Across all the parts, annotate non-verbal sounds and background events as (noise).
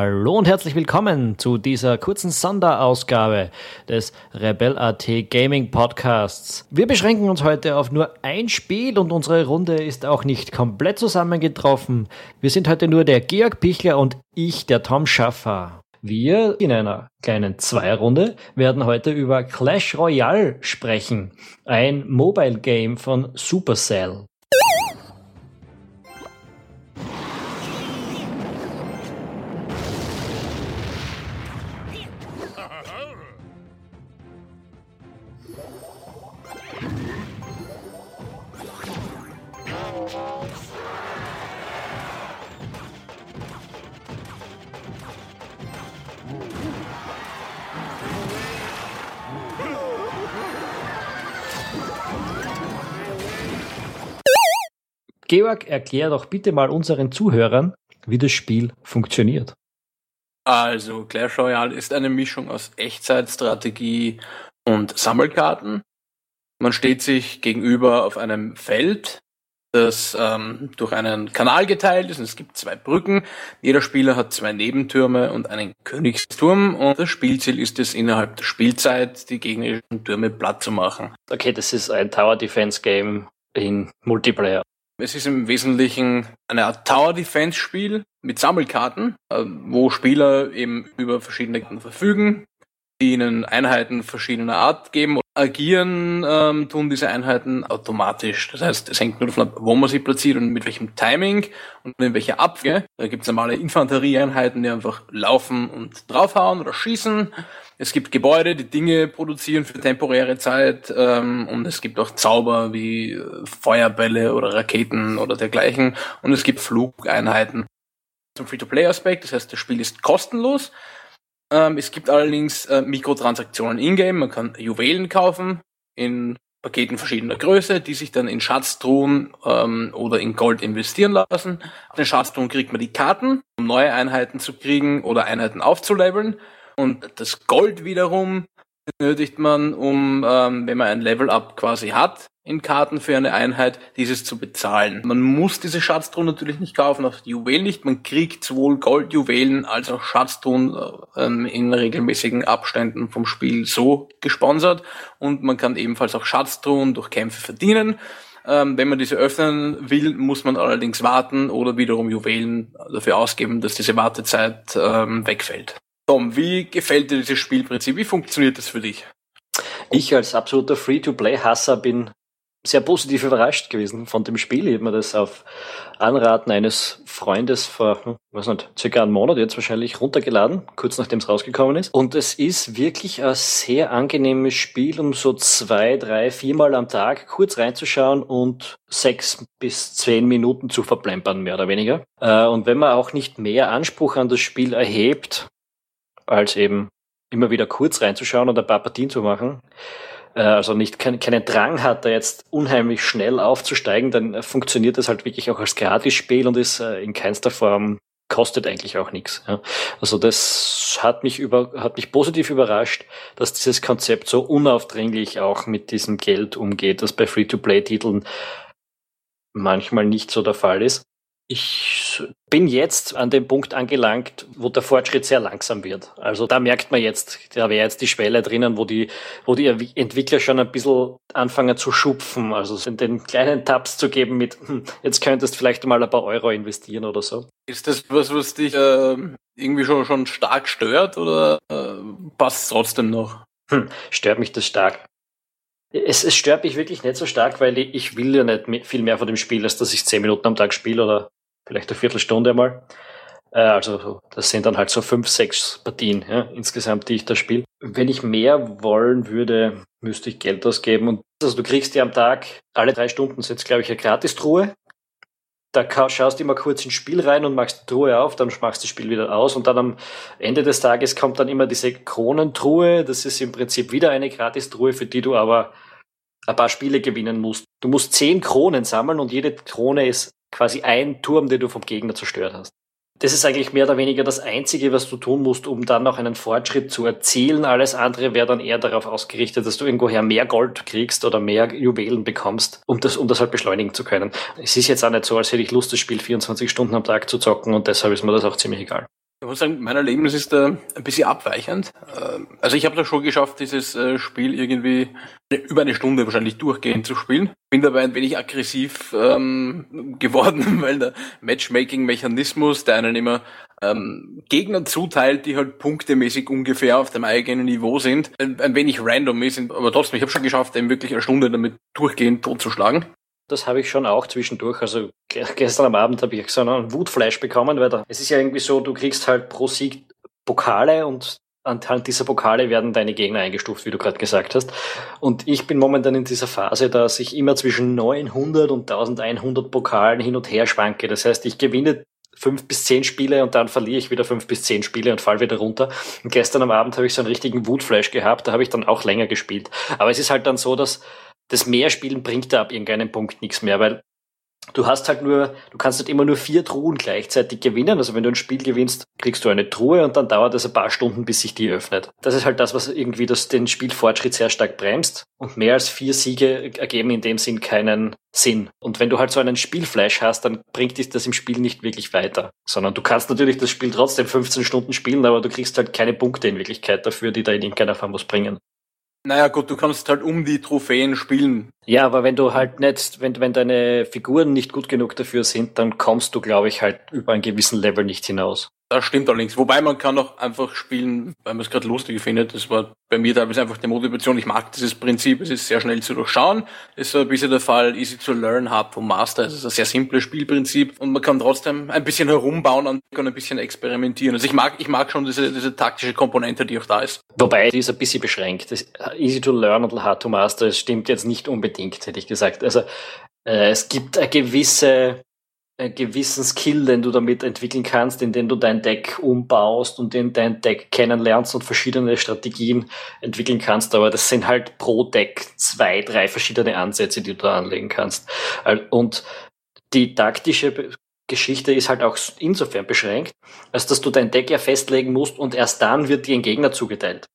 Hallo und herzlich willkommen zu dieser kurzen Sonderausgabe des Rebel.at Gaming Podcasts. Wir beschränken uns heute auf nur ein Spiel und unsere Runde ist auch nicht komplett zusammengetroffen. Wir sind heute nur der Georg Pichler und ich, der Tom Schaffer. Wir in einer kleinen Zweierrunde werden heute über Clash Royale sprechen, ein Mobile Game von Supercell. Erklär doch bitte mal unseren Zuhörern, wie das Spiel funktioniert. Also, Clash Royale ist eine Mischung aus Echtzeitstrategie und Sammelkarten. Man steht sich gegenüber auf einem Feld, das ähm, durch einen Kanal geteilt ist. Und es gibt zwei Brücken. Jeder Spieler hat zwei Nebentürme und einen Königsturm. Und das Spielziel ist es, innerhalb der Spielzeit die gegnerischen Türme platt zu machen. Okay, das ist ein Tower Defense Game in Multiplayer. Es ist im Wesentlichen eine Art Tower Defense Spiel mit Sammelkarten, äh, wo Spieler eben über verschiedene Karten verfügen, die ihnen Einheiten verschiedener Art geben. Agieren ähm, tun diese Einheiten automatisch. Das heißt, es hängt nur davon ab, wo man sie platziert und mit welchem Timing und in welcher Abwehr. Da gibt es normale Infanterieeinheiten, die einfach laufen und draufhauen oder schießen. Es gibt Gebäude, die Dinge produzieren für temporäre Zeit ähm, und es gibt auch Zauber wie äh, Feuerbälle oder Raketen oder dergleichen und es gibt Flugeinheiten. Zum Free-to-Play-Aspekt, das heißt, das Spiel ist kostenlos. Ähm, es gibt allerdings äh, Mikrotransaktionen in-game, man kann Juwelen kaufen in Paketen verschiedener Größe, die sich dann in Schatztruhen ähm, oder in Gold investieren lassen. Auf den Schatztruhen kriegt man die Karten, um neue Einheiten zu kriegen oder Einheiten aufzuleveln. Und das Gold wiederum benötigt man, um, ähm, wenn man ein Level-Up quasi hat, in Karten für eine Einheit, dieses zu bezahlen. Man muss diese Schatztruhen natürlich nicht kaufen, auch die Juwelen nicht. Man kriegt sowohl Goldjuwelen als auch Schatztruhen ähm, in regelmäßigen Abständen vom Spiel so gesponsert. Und man kann ebenfalls auch Schatztruhen durch Kämpfe verdienen. Ähm, wenn man diese öffnen will, muss man allerdings warten oder wiederum Juwelen dafür ausgeben, dass diese Wartezeit ähm, wegfällt. Tom, wie gefällt dir dieses Spielprinzip? Wie funktioniert das für dich? Ich als absoluter Free-to-Play-Hasser bin sehr positiv überrascht gewesen von dem Spiel. Ich habe mir das auf Anraten eines Freundes vor, hm, was nicht, circa einen Monat jetzt wahrscheinlich runtergeladen, kurz nachdem es rausgekommen ist. Und es ist wirklich ein sehr angenehmes Spiel, um so zwei, drei, viermal am Tag kurz reinzuschauen und sechs bis zehn Minuten zu verplempern, mehr oder weniger. Äh, und wenn man auch nicht mehr Anspruch an das Spiel erhebt, als eben immer wieder kurz reinzuschauen und ein paar Partien zu machen. Äh, also nicht kein, keinen Drang hat, da jetzt unheimlich schnell aufzusteigen, dann funktioniert das halt wirklich auch als Gratisspiel und ist äh, in keinster Form kostet eigentlich auch nichts. Also das hat mich über, hat mich positiv überrascht, dass dieses Konzept so unaufdringlich auch mit diesem Geld umgeht, das bei Free-to-Play-Titeln manchmal nicht so der Fall ist. Ich bin jetzt an dem Punkt angelangt, wo der Fortschritt sehr langsam wird. Also da merkt man jetzt, da wäre jetzt die Schwelle drinnen, wo die, wo die Entwickler schon ein bisschen anfangen zu schupfen, also den kleinen Tabs zu geben mit, hm, jetzt könntest vielleicht mal ein paar Euro investieren oder so. Ist das was, was dich äh, irgendwie schon, schon stark stört oder äh, passt es trotzdem noch? Hm, stört mich das stark. Es, es stört mich wirklich nicht so stark, weil ich, ich will ja nicht viel mehr von dem Spiel, als dass ich zehn Minuten am Tag spiele oder vielleicht eine Viertelstunde mal. Äh, also das sind dann halt so fünf, sechs Partien ja, insgesamt, die ich da spiele. Wenn ich mehr wollen würde, müsste ich Geld ausgeben. Und also du kriegst ja am Tag alle drei Stunden sind glaube ich eine Gratistruhe. Da schaust du immer kurz ins Spiel rein und machst die Truhe auf, dann machst du das Spiel wieder aus und dann am Ende des Tages kommt dann immer diese Kronentruhe. Das ist im Prinzip wieder eine Gratistruhe, für die du aber ein paar Spiele gewinnen musst. Du musst zehn Kronen sammeln und jede Krone ist quasi ein Turm, den du vom Gegner zerstört hast. Das ist eigentlich mehr oder weniger das Einzige, was du tun musst, um dann noch einen Fortschritt zu erzielen. Alles andere wäre dann eher darauf ausgerichtet, dass du irgendwoher mehr Gold kriegst oder mehr Juwelen bekommst, um das, um das halt beschleunigen zu können. Es ist jetzt auch nicht so, als hätte ich Lust, das Spiel 24 Stunden am Tag zu zocken und deshalb ist mir das auch ziemlich egal. Ich muss sagen, mein Erlebnis ist da ein bisschen abweichend. Ähm, also ich habe da schon geschafft, dieses äh, Spiel irgendwie über eine Stunde wahrscheinlich durchgehend zu spielen. Bin dabei ein wenig aggressiv ähm, geworden, (laughs) weil der Matchmaking-Mechanismus, der einen immer ähm, Gegner zuteilt, die halt punktemäßig ungefähr auf dem eigenen Niveau sind, ein, ein wenig random ist. Aber trotzdem, ich habe schon geschafft, eben wirklich eine Stunde damit durchgehend totzuschlagen. Das habe ich schon auch zwischendurch. Also gestern am Abend habe ich so einen Wutfleisch bekommen, weil da, es ist ja irgendwie so, du kriegst halt pro Sieg Pokale und anhand dieser Pokale werden deine Gegner eingestuft, wie du gerade gesagt hast. Und ich bin momentan in dieser Phase, dass ich immer zwischen 900 und 1100 Pokalen hin und her schwanke. Das heißt, ich gewinne fünf bis zehn Spiele und dann verliere ich wieder fünf bis zehn Spiele und fall wieder runter. Und gestern am Abend habe ich so einen richtigen Wutflash gehabt, da habe ich dann auch länger gespielt. Aber es ist halt dann so, dass das Mehrspielen bringt da ab irgendeinem Punkt nichts mehr, weil du hast halt nur, du kannst halt immer nur vier Truhen gleichzeitig gewinnen. Also wenn du ein Spiel gewinnst, kriegst du eine Truhe und dann dauert es ein paar Stunden, bis sich die öffnet. Das ist halt das, was irgendwie das, den Spielfortschritt sehr stark bremst. Und mehr als vier Siege ergeben in dem Sinn keinen Sinn. Und wenn du halt so einen Spielflash hast, dann bringt dich das im Spiel nicht wirklich weiter. Sondern du kannst natürlich das Spiel trotzdem 15 Stunden spielen, aber du kriegst halt keine Punkte in Wirklichkeit dafür, die da in irgendeiner Form was bringen. Naja gut, du kannst halt um die Trophäen spielen. Ja, aber wenn du halt nicht, wenn, wenn deine Figuren nicht gut genug dafür sind, dann kommst du, glaube ich, halt über einen gewissen Level nicht hinaus. Das stimmt allerdings. Wobei man kann auch einfach spielen, weil man es gerade lustig findet. Das war bei mir teilweise einfach die Motivation. Ich mag dieses Prinzip. Es ist sehr schnell zu durchschauen. Das ist so ein bisschen der Fall. Easy to learn, hard to master. Es ist ein sehr simples Spielprinzip. Und man kann trotzdem ein bisschen herumbauen und ein bisschen experimentieren. Also ich mag, ich mag schon diese, diese taktische Komponente, die auch da ist. Wobei, die ist ein bisschen beschränkt. Das easy to learn und hard to master, das stimmt jetzt nicht unbedingt, hätte ich gesagt. Also, äh, es gibt eine gewisse gewissen Skill, den du damit entwickeln kannst, indem du dein Deck umbaust und in dein Deck kennenlernst und verschiedene Strategien entwickeln kannst. Aber das sind halt pro Deck zwei, drei verschiedene Ansätze, die du da anlegen kannst. Und die taktische Geschichte ist halt auch insofern beschränkt, als dass du dein Deck ja festlegen musst und erst dann wird dir ein Gegner zugeteilt.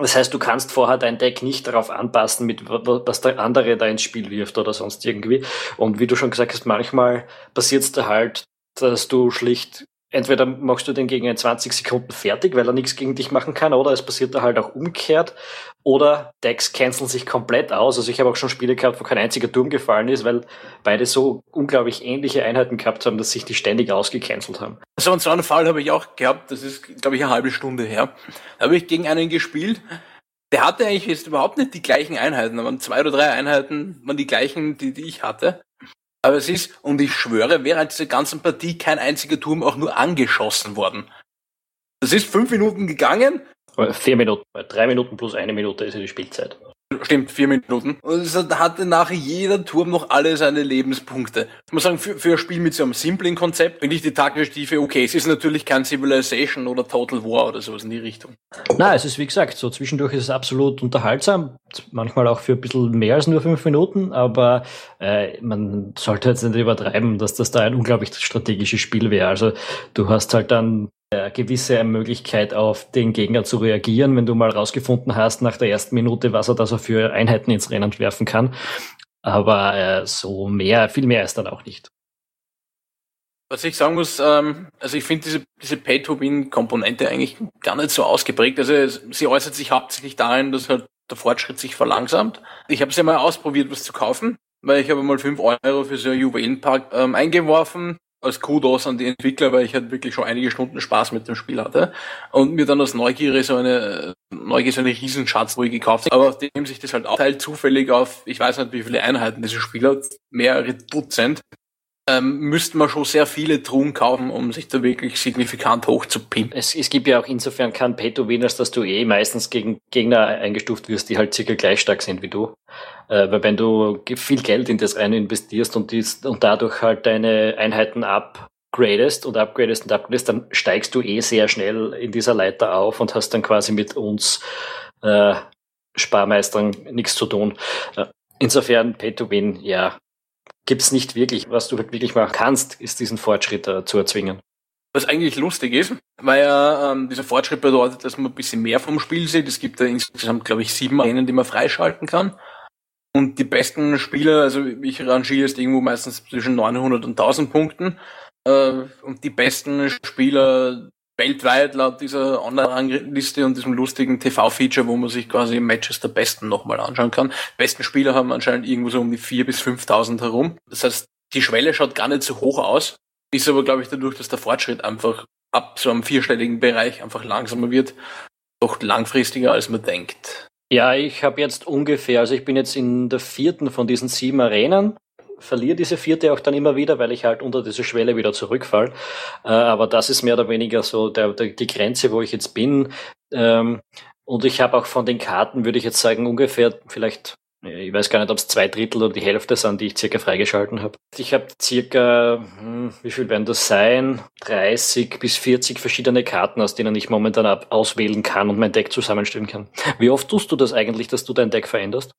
Das heißt, du kannst vorher dein Deck nicht darauf anpassen, mit was der andere da ins Spiel wirft oder sonst irgendwie. Und wie du schon gesagt hast, manchmal passiert es da halt, dass du schlicht entweder machst du den gegen in 20 Sekunden fertig, weil er nichts gegen dich machen kann, oder es passiert da halt auch umgekehrt, oder Decks canceln sich komplett aus. Also ich habe auch schon Spiele gehabt, wo kein einziger Turm gefallen ist, weil beide so unglaublich ähnliche Einheiten gehabt haben, dass sich die ständig ausgecancelt haben. So, und so einen Fall habe ich auch gehabt, das ist, glaube ich, eine halbe Stunde her. Da habe ich gegen einen gespielt, der hatte eigentlich jetzt überhaupt nicht die gleichen Einheiten, aber zwei oder drei Einheiten waren die gleichen, die, die ich hatte. Aber es ist, und ich schwöre, während dieser ganzen Partie kein einziger Turm auch nur angeschossen worden. Das ist fünf Minuten gegangen. Vier Minuten, drei Minuten plus eine Minute ist ja die Spielzeit. Stimmt, vier Minuten. Und es hatte nachher jeder Turm noch alle seine Lebenspunkte. Ich muss sagen, für, für ein Spiel mit so einem simplen Konzept finde ich die taktische Tiefe okay. Es ist natürlich kein Civilization oder Total War oder sowas in die Richtung. Na, es ist wie gesagt, so zwischendurch ist es absolut unterhaltsam. Manchmal auch für ein bisschen mehr als nur fünf Minuten, aber äh, man sollte jetzt nicht übertreiben, dass das da ein unglaublich strategisches Spiel wäre. Also du hast halt dann eine gewisse Möglichkeit auf den Gegner zu reagieren, wenn du mal rausgefunden hast nach der ersten Minute, was er da so für Einheiten ins Rennen werfen kann. Aber äh, so mehr, viel mehr ist dann auch nicht. Was ich sagen muss, ähm, also ich finde diese, diese Pay-to-Win-Komponente eigentlich gar nicht so ausgeprägt. Also sie äußert sich hauptsächlich darin, dass halt der Fortschritt sich verlangsamt. Ich habe es ja mal ausprobiert, was zu kaufen, weil ich habe mal fünf Euro für so einen Juwelenpark ähm, eingeworfen als Kudos an die Entwickler, weil ich halt wirklich schon einige Stunden Spaß mit dem Spiel hatte und mir dann aus Neugier so eine Neugier so eine Riesenschatzruhe gekauft habe. Aber nachdem sich das halt aufteilt, zufällig auf, ich weiß nicht, wie viele Einheiten dieses Spiel hat, mehrere Dutzend, ähm, müsste man schon sehr viele Truhen kaufen, um sich da wirklich signifikant hochzupinnen. Es, es gibt ja auch insofern kein Pay-to-Win, als dass du eh meistens gegen Gegner eingestuft wirst, die halt circa gleich stark sind wie du. Äh, weil wenn du viel Geld in das rein investierst und, dies, und dadurch halt deine Einheiten upgradest und upgradest und upgradest, dann steigst du eh sehr schnell in dieser Leiter auf und hast dann quasi mit uns äh, Sparmeistern nichts zu tun. Äh, insofern Pay-to-Win, ja, gibt's nicht wirklich. Was du halt wirklich machen kannst, ist diesen Fortschritt äh, zu erzwingen. Was eigentlich lustig ist, weil ja ähm, dieser Fortschritt bedeutet, dass man ein bisschen mehr vom Spiel sieht. Es gibt da insgesamt, glaube ich, sieben Arenen, die man freischalten kann. Und die besten Spieler, also ich rangiere jetzt irgendwo meistens zwischen 900 und 1000 Punkten. Äh, und die besten Spieler weltweit laut dieser Online-Rangliste und diesem lustigen TV-Feature, wo man sich quasi Matches der Besten nochmal anschauen kann. Die besten Spieler haben anscheinend irgendwo so um die 4.000 bis 5.000 herum. Das heißt, die Schwelle schaut gar nicht so hoch aus, ist aber, glaube ich, dadurch, dass der Fortschritt einfach ab so einem vierstelligen Bereich einfach langsamer wird, doch langfristiger, als man denkt. Ja, ich habe jetzt ungefähr, also ich bin jetzt in der vierten von diesen sieben Arenen verliere diese vierte auch dann immer wieder, weil ich halt unter diese Schwelle wieder zurückfall. Äh, aber das ist mehr oder weniger so der, der, die Grenze, wo ich jetzt bin. Ähm, und ich habe auch von den Karten, würde ich jetzt sagen, ungefähr vielleicht ich weiß gar nicht, ob es zwei Drittel oder die Hälfte sind, die ich circa freigeschalten habe. Ich habe circa, hm, wie viel werden das sein? 30 bis 40 verschiedene Karten, aus denen ich momentan auswählen kann und mein Deck zusammenstellen kann. Wie oft tust du das eigentlich, dass du dein Deck veränderst?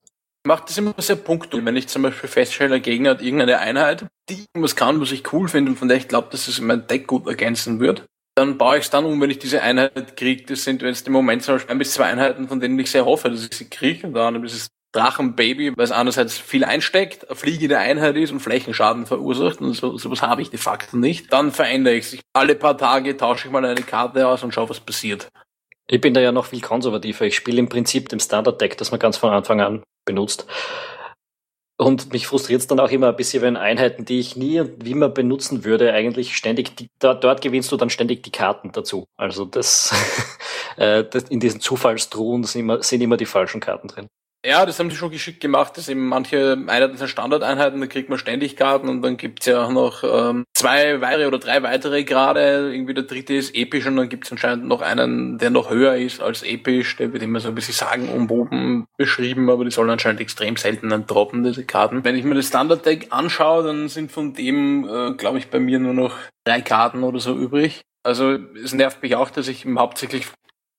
Mache das immer sehr punktuell. Wenn ich zum Beispiel feststelle, der Gegner hat irgendeine Einheit, die irgendwas kann, was ich cool finde und von der ich glaube, dass es mein Deck gut ergänzen wird, dann baue ich es dann um, wenn ich diese Einheit kriege. Das sind jetzt im Moment zum Beispiel ein bis zwei Einheiten, von denen ich sehr hoffe, dass ich sie kriege. Und dann ist es Drachenbaby, weil es einerseits viel einsteckt, eine fliegende Einheit ist und Flächenschaden verursacht und so, sowas habe ich de facto nicht. Dann verändere ich es. Alle paar Tage tausche ich mal eine Karte aus und schaue, was passiert. Ich bin da ja noch viel konservativer. Ich spiele im Prinzip dem Standard-Deck, das man ganz von Anfang an benutzt. Und mich frustriert es dann auch immer ein bisschen, wenn Einheiten, die ich nie und wie man benutzen würde, eigentlich ständig, die, da, dort gewinnst du dann ständig die Karten dazu. Also das, (laughs) äh, das in diesen Zufallstruhen sind immer, sind immer die falschen Karten drin. Ja, das haben sie schon geschickt gemacht, dass eben manche Einheiten sind Standardeinheiten, da kriegt man ständig Karten und dann gibt's ja auch noch ähm, zwei weitere oder drei weitere gerade. Irgendwie der dritte ist episch und dann gibt's anscheinend noch einen, der noch höher ist als episch. Der wird immer so ein bisschen sagen umwoben beschrieben, aber die sollen anscheinend extrem selten dann droppen, diese Karten. Wenn ich mir das Standard-Deck anschaue, dann sind von dem, äh, glaube ich, bei mir nur noch drei Karten oder so übrig. Also es nervt mich auch, dass ich hauptsächlich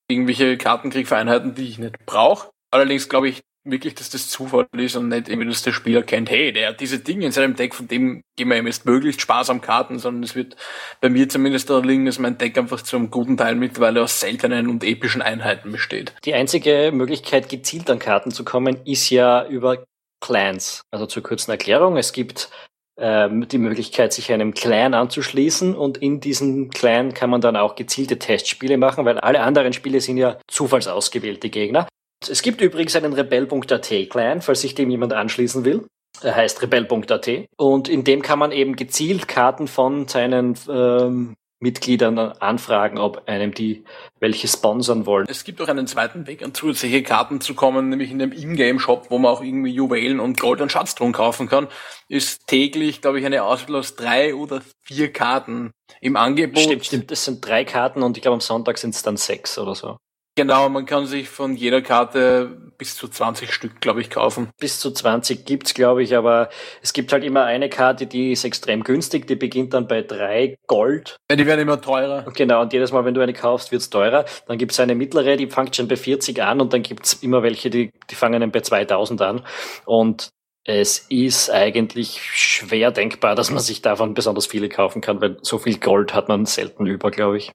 irgendwelche Karten kriege für Einheiten, die ich nicht brauche. Allerdings glaube ich, wirklich, dass das Zufall ist und nicht irgendwie, dass der Spieler kennt, hey, der hat diese Dinge in seinem Deck, von dem geben wir ihm jetzt möglichst Spaß am Karten, sondern es wird bei mir zumindest daran liegen, dass mein Deck einfach zu einem guten Teil mittlerweile aus seltenen und epischen Einheiten besteht. Die einzige Möglichkeit, gezielt an Karten zu kommen, ist ja über Clans. Also zur kurzen Erklärung, es gibt ähm, die Möglichkeit, sich einem Clan anzuschließen und in diesem Clan kann man dann auch gezielte Testspiele machen, weil alle anderen Spiele sind ja zufallsausgewählte Gegner. Es gibt übrigens einen Rebell.at Clan, falls sich dem jemand anschließen will. Er heißt Rebell.at und in dem kann man eben gezielt Karten von seinen ähm, Mitgliedern anfragen, ob einem die welche sponsern wollen. Es gibt auch einen zweiten Weg, an zusätzliche Karten zu kommen, nämlich in dem Ingame-Shop, wo man auch irgendwie Juwelen und Gold und Schatztruhen kaufen kann, ist täglich, glaube ich, eine Auswahl aus drei oder vier Karten im Angebot. Stimmt, stimmt. Das sind drei Karten und ich glaube am Sonntag sind es dann sechs oder so. Genau, man kann sich von jeder Karte bis zu 20 Stück, glaube ich, kaufen. Bis zu 20 gibt's, glaube ich, aber es gibt halt immer eine Karte, die ist extrem günstig, die beginnt dann bei drei Gold. Ja, die werden immer teurer. Genau, und jedes Mal, wenn du eine kaufst, wird's teurer. Dann gibt's eine mittlere, die fängt schon bei 40 an und dann gibt's immer welche, die, die fangen dann bei 2000 an. Und es ist eigentlich schwer denkbar, dass man sich davon besonders viele kaufen kann, weil so viel Gold hat man selten über, glaube ich.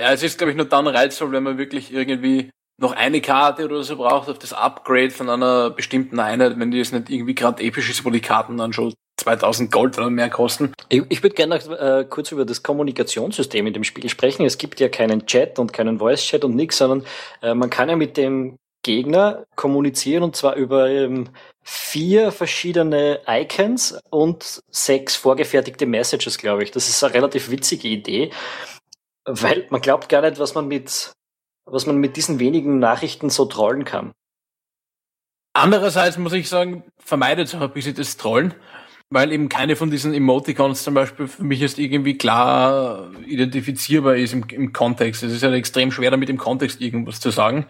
Ja, es ist, glaube ich, nur dann reizvoll, wenn man wirklich irgendwie noch eine Karte oder so braucht auf das Upgrade von einer bestimmten Einheit, wenn die jetzt nicht irgendwie gerade episch ist, wo die Karten dann schon 2000 Gold oder mehr kosten. Ich, ich würde gerne noch äh, kurz über das Kommunikationssystem in dem Spiel sprechen. Es gibt ja keinen Chat und keinen Voice-Chat und nichts, sondern äh, man kann ja mit dem Gegner kommunizieren und zwar über ähm, vier verschiedene Icons und sechs vorgefertigte Messages, glaube ich. Das ist eine relativ witzige Idee weil man glaubt gar nicht, was man mit, was man mit diesen wenigen Nachrichten so trollen kann. Andererseits muss ich sagen, vermeidet auch ein bisschen das Trollen, weil eben keine von diesen Emoticons zum Beispiel für mich jetzt irgendwie klar identifizierbar ist im, im Kontext. Es ist ja halt extrem schwer, damit im Kontext irgendwas zu sagen.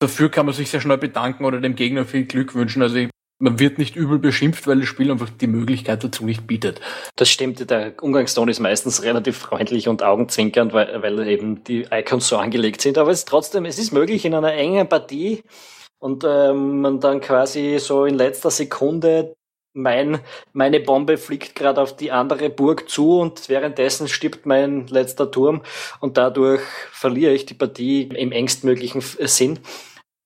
Dafür kann man sich sehr schnell bedanken oder dem Gegner viel Glück wünschen. Also ich man wird nicht übel beschimpft, weil das Spiel einfach die Möglichkeit dazu nicht bietet. Das stimmt, der Umgangston ist meistens relativ freundlich und augenzwinkernd, weil, weil eben die Icons so angelegt sind. Aber es ist trotzdem, es ist möglich in einer engen Partie und ähm, man dann quasi so in letzter Sekunde mein, meine Bombe fliegt gerade auf die andere Burg zu und währenddessen stirbt mein letzter Turm und dadurch verliere ich die Partie im engstmöglichen Sinn.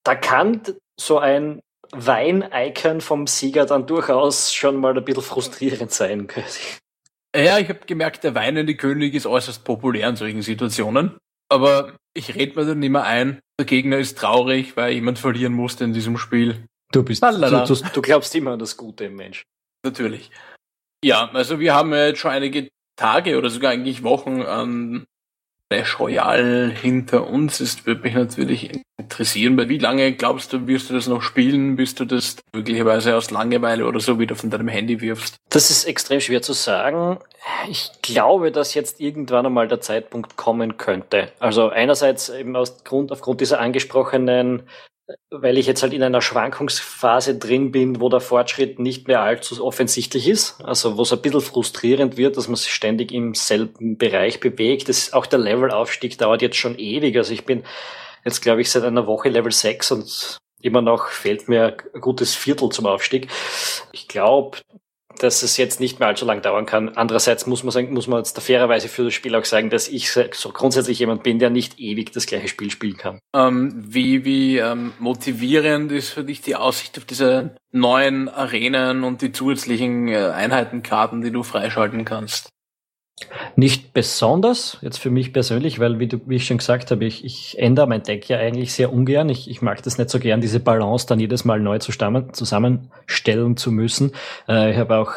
Da kann so ein Wein-Icon vom Sieger dann durchaus schon mal ein bisschen frustrierend sein. Ja, ich habe gemerkt, der weinende König ist äußerst populär in solchen Situationen. aber ich rede mir dann immer ein, der Gegner ist traurig, weil jemand verlieren musste in diesem Spiel. Du bist, du, du, du, glaubst immer an das Gute im Mensch. Natürlich. Ja, also wir haben ja jetzt schon einige Tage oder sogar eigentlich Wochen an Clash Royale hinter uns ist, würde mich natürlich interessieren. Wie lange glaubst du, wirst du das noch spielen, bis du das möglicherweise aus Langeweile oder so wieder von deinem Handy wirfst? Das ist extrem schwer zu sagen. Ich glaube, dass jetzt irgendwann einmal der Zeitpunkt kommen könnte. Also einerseits eben aus Grund, aufgrund dieser angesprochenen weil ich jetzt halt in einer Schwankungsphase drin bin, wo der Fortschritt nicht mehr allzu offensichtlich ist, also wo es ein bisschen frustrierend wird, dass man sich ständig im selben Bereich bewegt. Das, auch der Levelaufstieg dauert jetzt schon ewig. Also ich bin jetzt, glaube ich, seit einer Woche Level 6 und immer noch fehlt mir ein gutes Viertel zum Aufstieg. Ich glaube, dass es jetzt nicht mehr allzu lang dauern kann. Andererseits muss man sagen, muss man jetzt fairerweise für das Spiel auch sagen, dass ich so grundsätzlich jemand bin, der nicht ewig das gleiche Spiel spielen kann. Ähm, wie wie ähm, motivierend ist für dich die Aussicht auf diese neuen Arenen und die zusätzlichen äh, Einheitenkarten, die du freischalten kannst? Nicht besonders, jetzt für mich persönlich, weil, wie, du, wie ich schon gesagt habe, ich, ich ändere mein Deck ja eigentlich sehr ungern. Ich, ich mag das nicht so gern, diese Balance dann jedes Mal neu zusammenstellen zu müssen. Äh, ich habe auch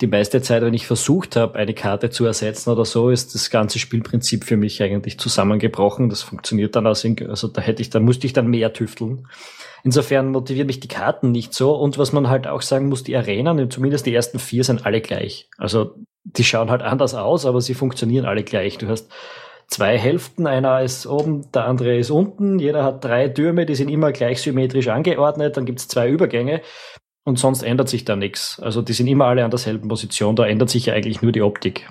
die meiste Zeit, wenn ich versucht habe, eine Karte zu ersetzen oder so, ist das ganze Spielprinzip für mich eigentlich zusammengebrochen. Das funktioniert dann aus, also da hätte ich, da musste ich dann mehr tüfteln. Insofern motivieren mich die Karten nicht so. Und was man halt auch sagen muss, die Arenen, zumindest die ersten vier, sind alle gleich. Also die schauen halt anders aus, aber sie funktionieren alle gleich. Du hast zwei Hälften, einer ist oben, der andere ist unten. Jeder hat drei Türme, die sind immer gleich symmetrisch angeordnet. Dann gibt's zwei Übergänge und sonst ändert sich da nichts. Also die sind immer alle an derselben Position. Da ändert sich ja eigentlich nur die Optik.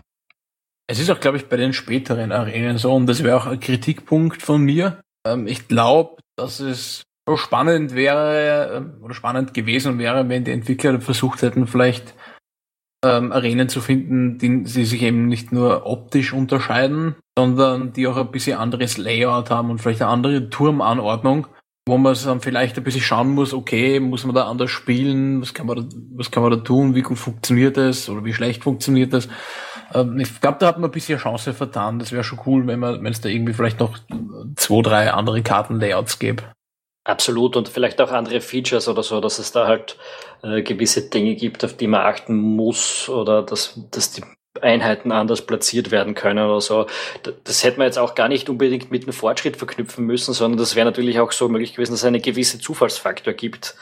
Es ist auch, glaube ich, bei den späteren Arenen so, und das wäre auch ein Kritikpunkt von mir. Ähm, ich glaube, dass es spannend wäre ähm, oder spannend gewesen wäre, wenn die Entwickler versucht hätten, vielleicht ähm, Arenen zu finden, die, die sich eben nicht nur optisch unterscheiden, sondern die auch ein bisschen anderes Layout haben und vielleicht eine andere Turmanordnung, wo man dann vielleicht ein bisschen schauen muss, okay, muss man da anders spielen, was kann man da, was kann man da tun, wie gut funktioniert das oder wie schlecht funktioniert das. Ähm, ich glaube, da hat man ein bisschen Chance vertan. Das wäre schon cool, wenn man, wenn es da irgendwie vielleicht noch zwei, drei andere Kartenlayouts gäbe. Absolut und vielleicht auch andere Features oder so, dass es da halt äh, gewisse Dinge gibt, auf die man achten muss oder dass, dass die Einheiten anders platziert werden können oder so. Das hätte man jetzt auch gar nicht unbedingt mit einem Fortschritt verknüpfen müssen, sondern das wäre natürlich auch so möglich gewesen, dass es einen gewissen Zufallsfaktor gibt,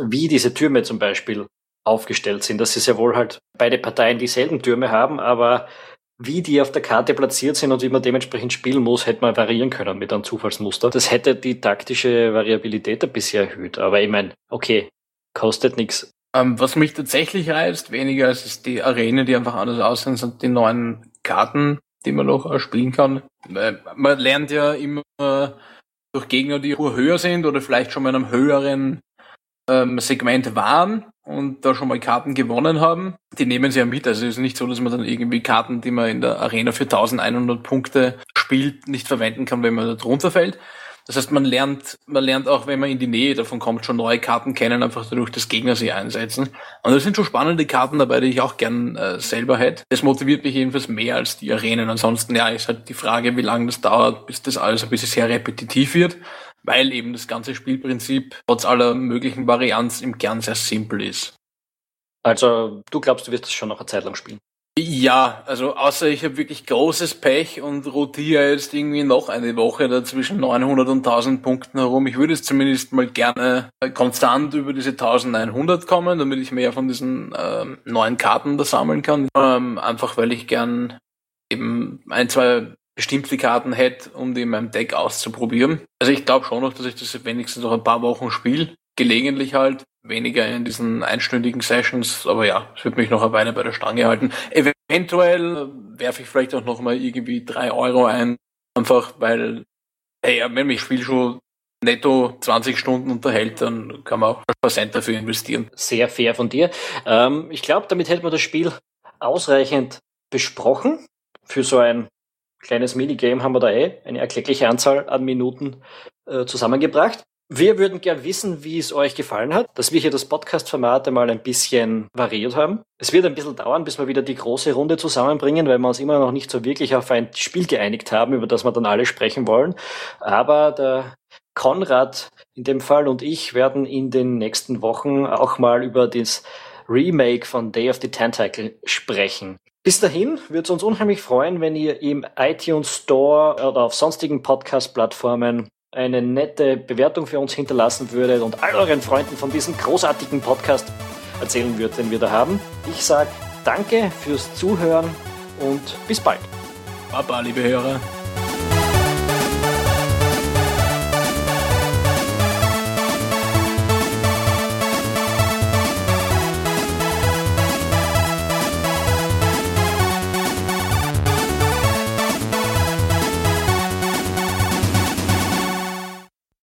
wie diese Türme zum Beispiel aufgestellt sind. Das ist ja wohl halt beide Parteien dieselben Türme haben, aber wie die auf der Karte platziert sind und wie man dementsprechend spielen muss, hätte man variieren können mit einem Zufallsmuster. Das hätte die taktische Variabilität ein bisschen erhöht. Aber ich meine, okay, kostet nichts. Ähm, was mich tatsächlich reizt, weniger als ist die Arena, die einfach anders aussehen, sind die neuen Karten, die man noch spielen kann. Man lernt ja immer durch Gegner, die höher sind oder vielleicht schon mal in einem höheren ähm, Segment waren und da schon mal Karten gewonnen haben, die nehmen sie ja mit. Also es ist nicht so, dass man dann irgendwie Karten, die man in der Arena für 1100 Punkte spielt, nicht verwenden kann, wenn man da drunter fällt. Das heißt, man lernt, man lernt auch, wenn man in die Nähe davon kommt, schon neue Karten kennen, einfach dadurch, dass Gegner sie einsetzen. Und da sind schon spannende Karten dabei, die ich auch gern äh, selber hätte. Das motiviert mich jedenfalls mehr als die Arenen. Ansonsten, ja, ist halt die Frage, wie lange das dauert, bis das alles ein bisschen sehr repetitiv wird weil eben das ganze Spielprinzip trotz aller möglichen Varianz im Kern sehr simpel ist. Also du glaubst, du wirst das schon noch eine Zeit lang spielen? Ja, also außer ich habe wirklich großes Pech und rotiere jetzt irgendwie noch eine Woche da zwischen 900 und 1000 Punkten herum. Ich würde es zumindest mal gerne konstant über diese 1900 kommen, damit ich mehr von diesen ähm, neuen Karten da sammeln kann. Ähm, einfach weil ich gern eben ein, zwei bestimmte Karten hätte, um die in meinem Deck auszuprobieren. Also ich glaube schon noch, dass ich das wenigstens noch ein paar Wochen spiele. Gelegentlich halt, weniger in diesen einstündigen Sessions, aber ja, es wird mich noch eine Weile bei der Stange halten. Eventuell werfe ich vielleicht auch noch mal irgendwie drei Euro ein, einfach weil, hey, wenn mich Spiel schon netto 20 Stunden unterhält, dann kann man auch ein paar Cent dafür investieren. Sehr fair von dir. Ähm, ich glaube, damit hätten wir das Spiel ausreichend besprochen für so ein kleines Minigame haben wir da eh eine erkleckliche Anzahl an Minuten äh, zusammengebracht. Wir würden gern wissen, wie es euch gefallen hat, dass wir hier das Podcast-Format einmal ein bisschen variiert haben. Es wird ein bisschen dauern, bis wir wieder die große Runde zusammenbringen, weil wir uns immer noch nicht so wirklich auf ein Spiel geeinigt haben, über das wir dann alle sprechen wollen. Aber der Konrad in dem Fall und ich werden in den nächsten Wochen auch mal über das Remake von Day of the Tentacle sprechen. Bis dahin würde es uns unheimlich freuen, wenn ihr im iTunes Store oder auf sonstigen Podcast-Plattformen eine nette Bewertung für uns hinterlassen würdet und all euren Freunden von diesem großartigen Podcast erzählen würdet, den wir da haben. Ich sage danke fürs Zuhören und bis bald. Baba, liebe Hörer.